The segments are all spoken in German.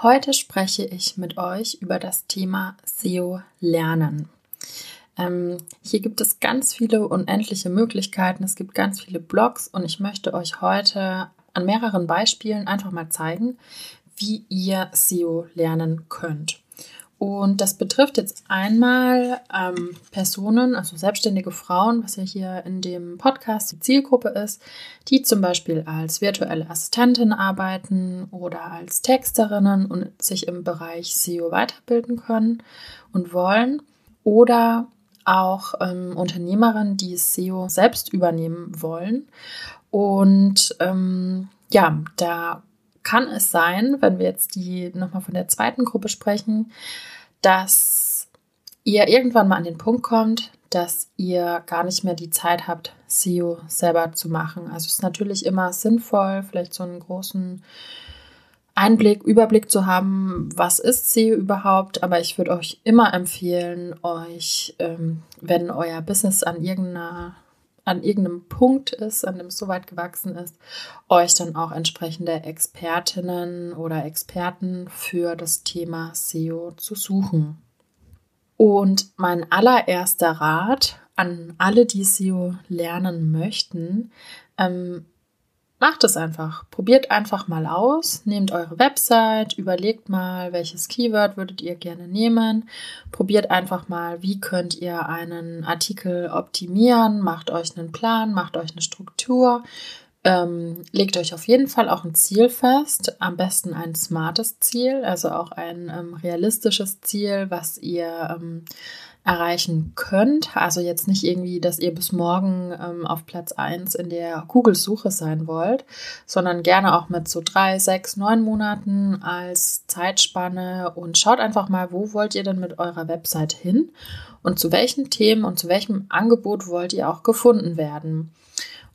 Heute spreche ich mit euch über das Thema SEO lernen. Ähm, hier gibt es ganz viele unendliche Möglichkeiten, es gibt ganz viele Blogs und ich möchte euch heute an mehreren Beispielen einfach mal zeigen, wie ihr SEO lernen könnt. Und das betrifft jetzt einmal ähm, Personen, also selbstständige Frauen, was ja hier in dem Podcast die Zielgruppe ist, die zum Beispiel als virtuelle Assistentin arbeiten oder als Texterinnen und sich im Bereich SEO weiterbilden können und wollen. Oder auch ähm, Unternehmerinnen, die SEO selbst übernehmen wollen. Und ähm, ja, da kann es sein, wenn wir jetzt die nochmal von der zweiten Gruppe sprechen, dass ihr irgendwann mal an den Punkt kommt, dass ihr gar nicht mehr die Zeit habt, SEO selber zu machen. Also es ist natürlich immer sinnvoll, vielleicht so einen großen Einblick, Überblick zu haben, was ist SEO überhaupt. Aber ich würde euch immer empfehlen, euch, ähm, wenn euer Business an irgendeiner an irgendeinem Punkt ist, an dem es so weit gewachsen ist, euch dann auch entsprechende Expertinnen oder Experten für das Thema SEO zu suchen. Und mein allererster Rat an alle, die SEO lernen möchten, ähm, Macht es einfach. Probiert einfach mal aus. Nehmt eure Website, überlegt mal, welches Keyword würdet ihr gerne nehmen. Probiert einfach mal, wie könnt ihr einen Artikel optimieren. Macht euch einen Plan, macht euch eine Struktur. Ähm, legt euch auf jeden Fall auch ein Ziel fest. Am besten ein smartes Ziel, also auch ein ähm, realistisches Ziel, was ihr ähm, erreichen könnt. Also jetzt nicht irgendwie, dass ihr bis morgen ähm, auf Platz 1 in der Google-Suche sein wollt, sondern gerne auch mit so drei, sechs, neun Monaten als Zeitspanne und schaut einfach mal, wo wollt ihr denn mit eurer Website hin und zu welchen Themen und zu welchem Angebot wollt ihr auch gefunden werden.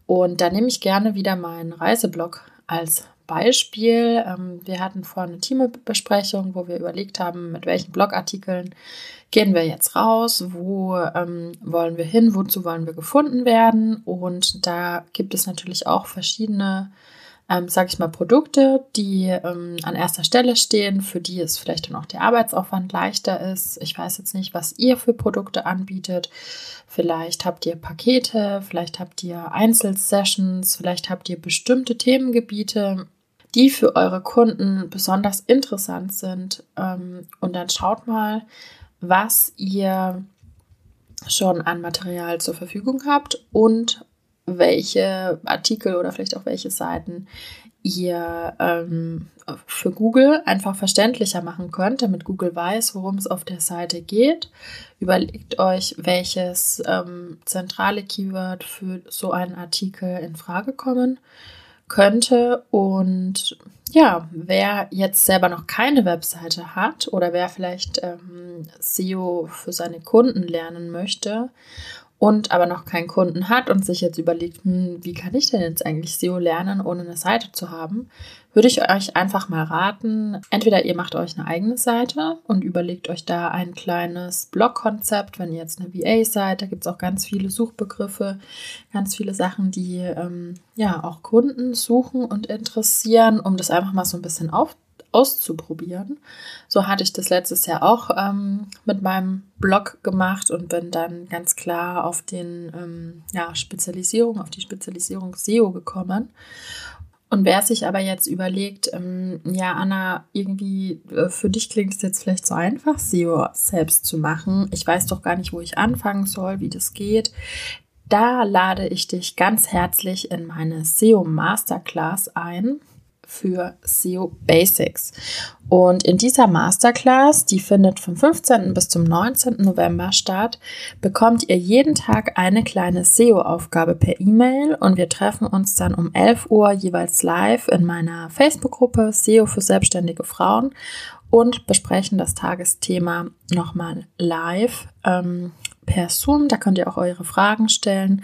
Und da nehme ich gerne wieder meinen Reiseblog als Beispiel. Ähm, wir hatten vorhin eine Teambesprechung, wo wir überlegt haben, mit welchen Blogartikeln gehen wir jetzt raus, wo ähm, wollen wir hin, wozu wollen wir gefunden werden. Und da gibt es natürlich auch verschiedene, ähm, sage ich mal, Produkte, die ähm, an erster Stelle stehen, für die es vielleicht dann auch der Arbeitsaufwand leichter ist. Ich weiß jetzt nicht, was ihr für Produkte anbietet. Vielleicht habt ihr Pakete, vielleicht habt ihr Einzelsessions, vielleicht habt ihr bestimmte Themengebiete, die für eure Kunden besonders interessant sind. Ähm, und dann schaut mal, was ihr schon an Material zur Verfügung habt und welche Artikel oder vielleicht auch welche Seiten ihr ähm, für Google einfach verständlicher machen könnt, damit Google weiß, worum es auf der Seite geht. Überlegt euch, welches ähm, zentrale Keyword für so einen Artikel in Frage kommen könnte. Und ja, wer jetzt selber noch keine Webseite hat oder wer vielleicht ähm, SEO für seine Kunden lernen möchte und aber noch keinen Kunden hat und sich jetzt überlegt, hm, wie kann ich denn jetzt eigentlich SEO lernen, ohne eine Seite zu haben, würde ich euch einfach mal raten, entweder ihr macht euch eine eigene Seite und überlegt euch da ein kleines Blog-Konzept, wenn ihr jetzt eine VA seid, da gibt es auch ganz viele Suchbegriffe, ganz viele Sachen, die ähm, ja auch Kunden suchen und interessieren, um das einfach mal so ein bisschen aufzunehmen auszuprobieren. So hatte ich das letztes Jahr auch ähm, mit meinem Blog gemacht und bin dann ganz klar auf den ähm, ja, Spezialisierung, auf die Spezialisierung SEO gekommen. Und wer sich aber jetzt überlegt, ähm, ja, Anna, irgendwie äh, für dich klingt es jetzt vielleicht so einfach, SEO selbst zu machen. Ich weiß doch gar nicht, wo ich anfangen soll, wie das geht. Da lade ich dich ganz herzlich in meine SEO Masterclass ein. Für SEO Basics. Und in dieser Masterclass, die findet vom 15. bis zum 19. November statt, bekommt ihr jeden Tag eine kleine SEO-Aufgabe per E-Mail und wir treffen uns dann um 11 Uhr jeweils live in meiner Facebook-Gruppe SEO für selbstständige Frauen und besprechen das Tagesthema nochmal live ähm, per Zoom. Da könnt ihr auch eure Fragen stellen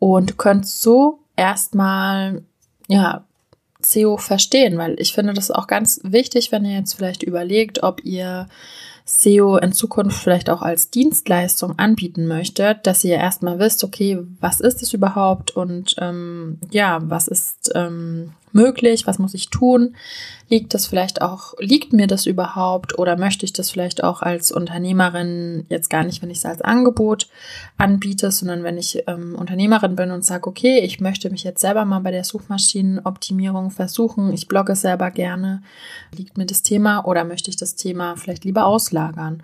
und könnt so erstmal ja SEO verstehen, weil ich finde das auch ganz wichtig, wenn ihr jetzt vielleicht überlegt, ob ihr SEO in Zukunft vielleicht auch als Dienstleistung anbieten möchtet, dass ihr erstmal wisst, okay, was ist es überhaupt und ähm, ja, was ist ähm, möglich, was muss ich tun, liegt das vielleicht auch, liegt mir das überhaupt? Oder möchte ich das vielleicht auch als Unternehmerin jetzt gar nicht, wenn ich es als Angebot anbiete, sondern wenn ich ähm, Unternehmerin bin und sage, okay, ich möchte mich jetzt selber mal bei der Suchmaschinenoptimierung versuchen, ich blogge selber gerne, liegt mir das Thema oder möchte ich das Thema vielleicht lieber auslagern?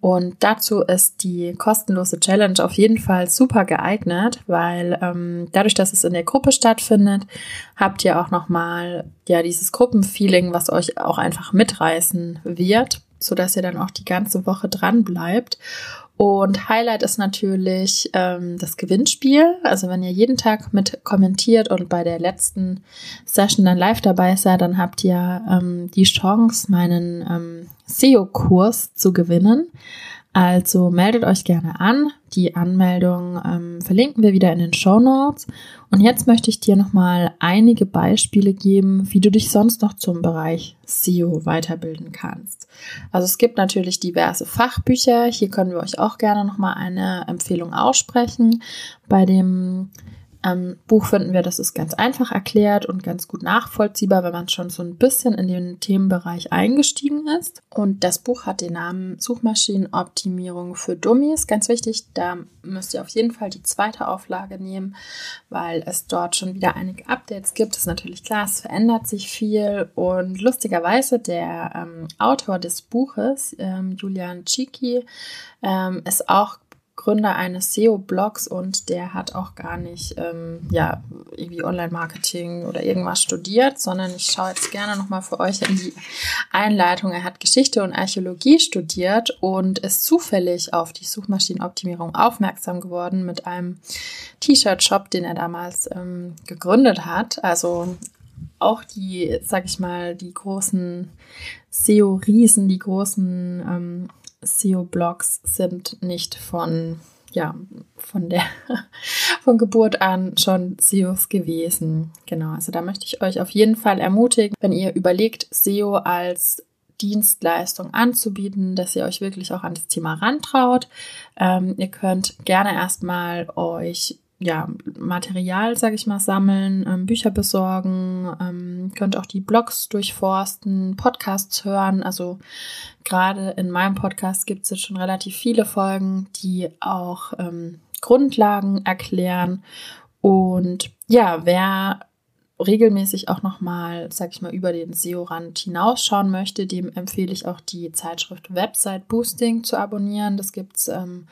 Und dazu ist die kostenlose Challenge auf jeden Fall super geeignet, weil ähm, dadurch, dass es in der Gruppe stattfindet, habt ihr auch nochmal ja dieses Gruppenfeeling, was euch auch einfach mitreißen wird, so dass ihr dann auch die ganze Woche dran bleibt und Highlight ist natürlich ähm, das Gewinnspiel. Also wenn ihr jeden Tag mit kommentiert und bei der letzten Session dann live dabei seid, dann habt ihr ähm, die Chance, meinen ähm, SEO-Kurs zu gewinnen. Also meldet euch gerne an. Die Anmeldung ähm, verlinken wir wieder in den Show Notes. Und jetzt möchte ich dir nochmal einige Beispiele geben, wie du dich sonst noch zum Bereich SEO weiterbilden kannst. Also es gibt natürlich diverse Fachbücher. Hier können wir euch auch gerne nochmal eine Empfehlung aussprechen. Bei dem ähm, Buch finden wir, das ist ganz einfach erklärt und ganz gut nachvollziehbar, wenn man schon so ein bisschen in den Themenbereich eingestiegen ist. Und das Buch hat den Namen Suchmaschinenoptimierung für Dummies. Ganz wichtig, da müsst ihr auf jeden Fall die zweite Auflage nehmen, weil es dort schon wieder einige Updates gibt. Das ist natürlich klar, es verändert sich viel. Und lustigerweise, der ähm, Autor des Buches, ähm, Julian Chiki, ähm, ist auch Gründer eines SEO-Blogs und der hat auch gar nicht ähm, ja, irgendwie Online-Marketing oder irgendwas studiert, sondern ich schaue jetzt gerne nochmal für euch in die Einleitung. Er hat Geschichte und Archäologie studiert und ist zufällig auf die Suchmaschinenoptimierung aufmerksam geworden mit einem T-Shirt-Shop, den er damals ähm, gegründet hat. Also auch die, sag ich mal, die großen SEO-Riesen, die großen ähm, SEO-Blogs sind nicht von, ja, von der, von Geburt an schon SEOs gewesen. Genau, also da möchte ich euch auf jeden Fall ermutigen, wenn ihr überlegt, SEO als Dienstleistung anzubieten, dass ihr euch wirklich auch an das Thema rantraut. Ähm, ihr könnt gerne erstmal euch ja, Material, sage ich mal, sammeln, ähm, Bücher besorgen, ähm, könnt auch die Blogs durchforsten, Podcasts hören. Also gerade in meinem Podcast gibt es jetzt schon relativ viele Folgen, die auch ähm, Grundlagen erklären. Und ja, wer regelmäßig auch nochmal, sag ich mal, über den SEO-Rand hinausschauen möchte, dem empfehle ich auch die Zeitschrift Website Boosting zu abonnieren. Das gibt's ähm,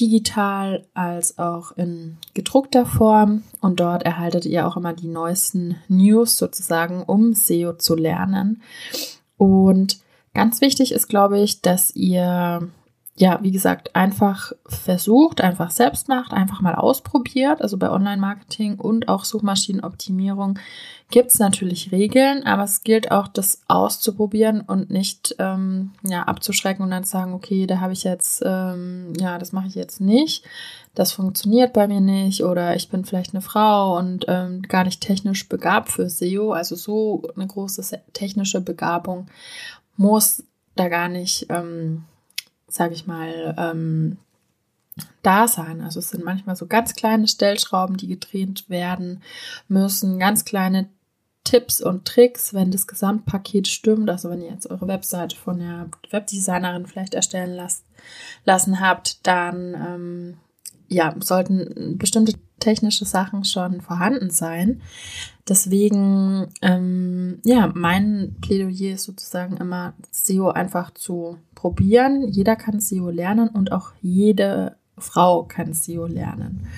digital als auch in gedruckter Form. Und dort erhaltet ihr auch immer die neuesten News sozusagen, um SEO zu lernen. Und ganz wichtig ist, glaube ich, dass ihr ja, wie gesagt, einfach versucht, einfach selbst macht, einfach mal ausprobiert. Also bei Online-Marketing und auch Suchmaschinenoptimierung gibt es natürlich Regeln, aber es gilt auch, das auszuprobieren und nicht ähm, ja, abzuschrecken und dann zu sagen, okay, da habe ich jetzt, ähm, ja, das mache ich jetzt nicht. Das funktioniert bei mir nicht oder ich bin vielleicht eine Frau und ähm, gar nicht technisch begabt für SEO. Also so eine große technische Begabung muss da gar nicht ähm, sage ich mal, ähm, da sein. Also es sind manchmal so ganz kleine Stellschrauben, die gedreht werden müssen, ganz kleine Tipps und Tricks, wenn das Gesamtpaket stimmt. Also wenn ihr jetzt eure Webseite von der Webdesignerin vielleicht erstellen lasst, lassen habt, dann ähm, ja, sollten bestimmte technische Sachen schon vorhanden sein. Deswegen, ähm, ja, mein Plädoyer ist sozusagen immer, SEO einfach zu probieren. Jeder kann SEO lernen und auch jede Frau kann SEO lernen.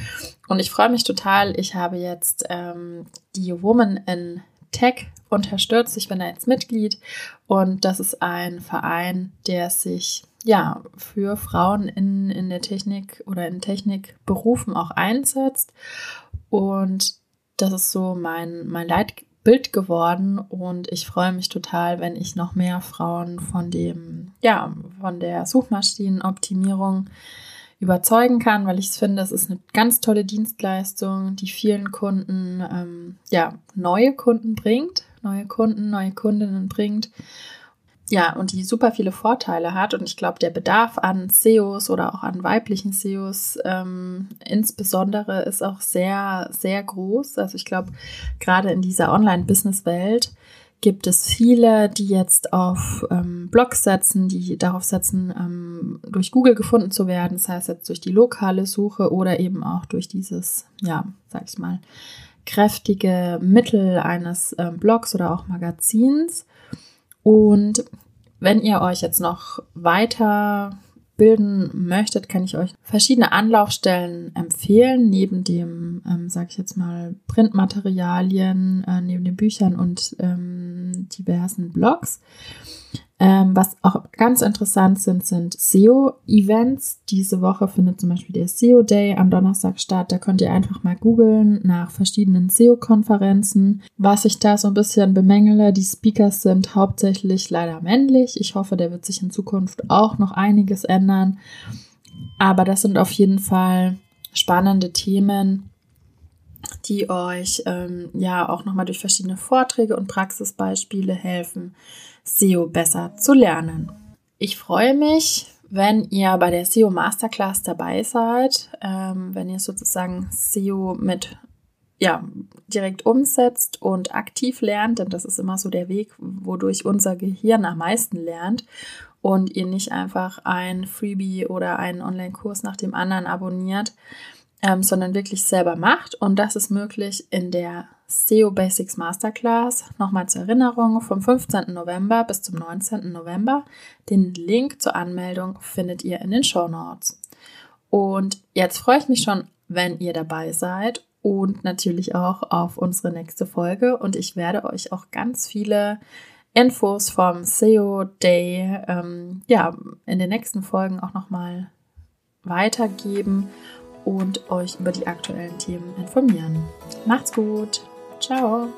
Und ich freue mich total. Ich habe jetzt ähm, die Woman in Tech unterstützt. Ich bin da jetzt Mitglied und das ist ein Verein, der sich ja für Frauen in, in der Technik oder in Technikberufen auch einsetzt. Und das ist so mein, mein Leitbild geworden und ich freue mich total, wenn ich noch mehr Frauen von dem, ja, von der Suchmaschinenoptimierung überzeugen kann, weil ich finde, es ist eine ganz tolle Dienstleistung, die vielen Kunden, ähm, ja, neue Kunden bringt, neue Kunden, neue Kundinnen bringt. Ja, und die super viele Vorteile hat. Und ich glaube, der Bedarf an SEOs oder auch an weiblichen SEOs ähm, insbesondere ist auch sehr, sehr groß. Also ich glaube, gerade in dieser Online-Business-Welt gibt es viele, die jetzt auf ähm, Blogs setzen, die darauf setzen, ähm, durch Google gefunden zu werden. Das heißt jetzt durch die lokale Suche oder eben auch durch dieses, ja, sag ich mal, kräftige Mittel eines ähm, Blogs oder auch Magazins. Und wenn ihr euch jetzt noch weiter bilden möchtet, kann ich euch verschiedene Anlaufstellen empfehlen, neben dem, ähm, sage ich jetzt mal, Printmaterialien, äh, neben den Büchern und ähm, diversen Blogs. Ähm, was auch ganz interessant sind, sind SEO-Events. Diese Woche findet zum Beispiel der SEO Day am Donnerstag statt. Da könnt ihr einfach mal googeln nach verschiedenen SEO-Konferenzen. Was ich da so ein bisschen bemängele, die Speakers sind hauptsächlich leider männlich. Ich hoffe, der wird sich in Zukunft auch noch einiges ändern. Aber das sind auf jeden Fall spannende Themen, die euch ähm, ja auch nochmal durch verschiedene Vorträge und Praxisbeispiele helfen, SEO besser zu lernen. Ich freue mich, wenn ihr bei der SEO Masterclass dabei seid, ähm, wenn ihr sozusagen SEO mit ja, direkt umsetzt und aktiv lernt, denn das ist immer so der Weg, wodurch unser Gehirn am meisten lernt und ihr nicht einfach ein Freebie oder einen Online-Kurs nach dem anderen abonniert, ähm, sondern wirklich selber macht. Und das ist möglich in der SEO Basics Masterclass. Nochmal zur Erinnerung, vom 15. November bis zum 19. November. Den Link zur Anmeldung findet ihr in den Show Notes. Und jetzt freue ich mich schon, wenn ihr dabei seid und natürlich auch auf unsere nächste Folge. Und ich werde euch auch ganz viele Infos vom SEO Day ähm, ja, in den nächsten Folgen auch nochmal weitergeben und euch über die aktuellen Themen informieren. Macht's gut! Ciao.